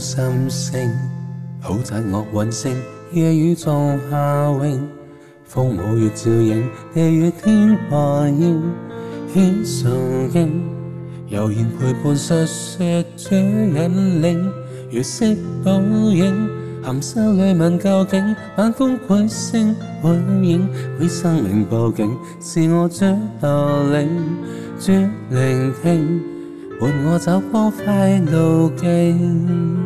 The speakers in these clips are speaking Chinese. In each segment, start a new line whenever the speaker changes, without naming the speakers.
心声，好赞我运星，夜雨撞下影，风舞月照影，地与天化影显神影。悠然陪伴述说者引领，月色倒影，含沙女问究竟。晚风鬼声鬼影，为生命报警，是我最留恋、最聆听。伴我走光辉路径，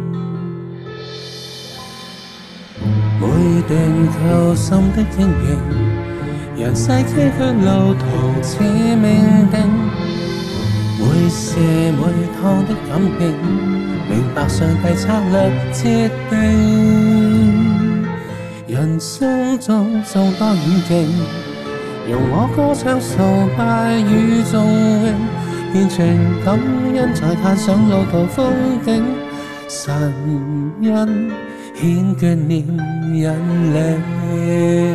每段透心的阴影，人世这趟路途似命定，每射每趟的感应，明白上帝策略设定。人生中众多险境，容我歌唱受爱与纵容。变全感恩，在踏上路途峰顶，神恩显决念引领。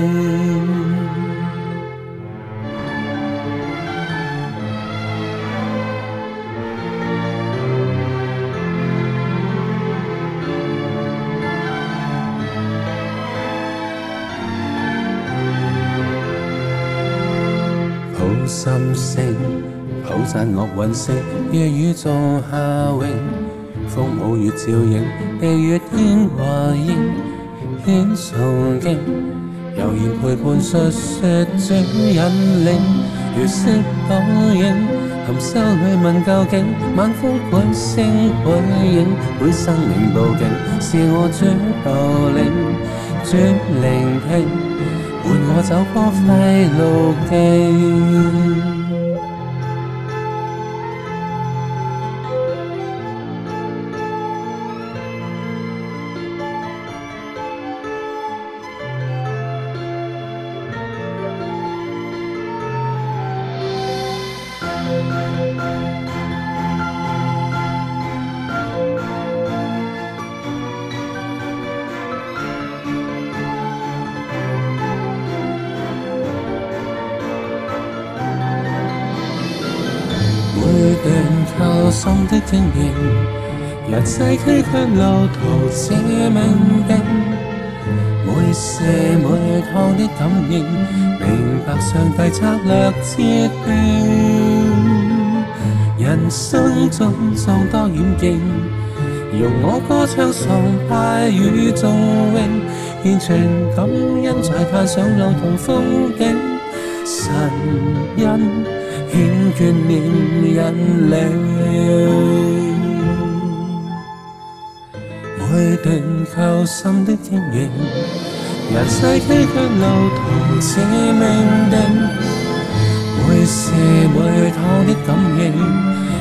好心声。好散恶云色，夜雨造夏泳，风舞月照影，地月天华映，影崇敬，悠然陪伴述说指引领，月色倒影，含羞女问究竟，晚风鬼声鬼影，会生命布景，是我主导领，转聆听，伴我走过快乐境。我心的精英，人世崎嶇路途這命定，每射每趟的感應，明白上帝策略設定。人生中眾多險境，容我歌唱崇拜與頌榮，完全感恩在盼上路同風景，神恩。顯眷念引領。每段靠心的天緣，人世崎嶇路途是命定。每時每趟的感應，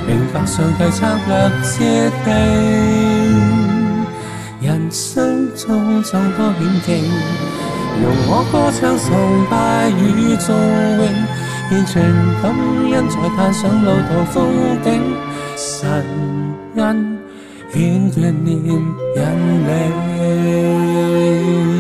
明白上帝策略設定。人生中總多險境，容我歌唱崇拜與頌榮，完全感恩在嘆賞路途風景。神恩，顯眷念引領。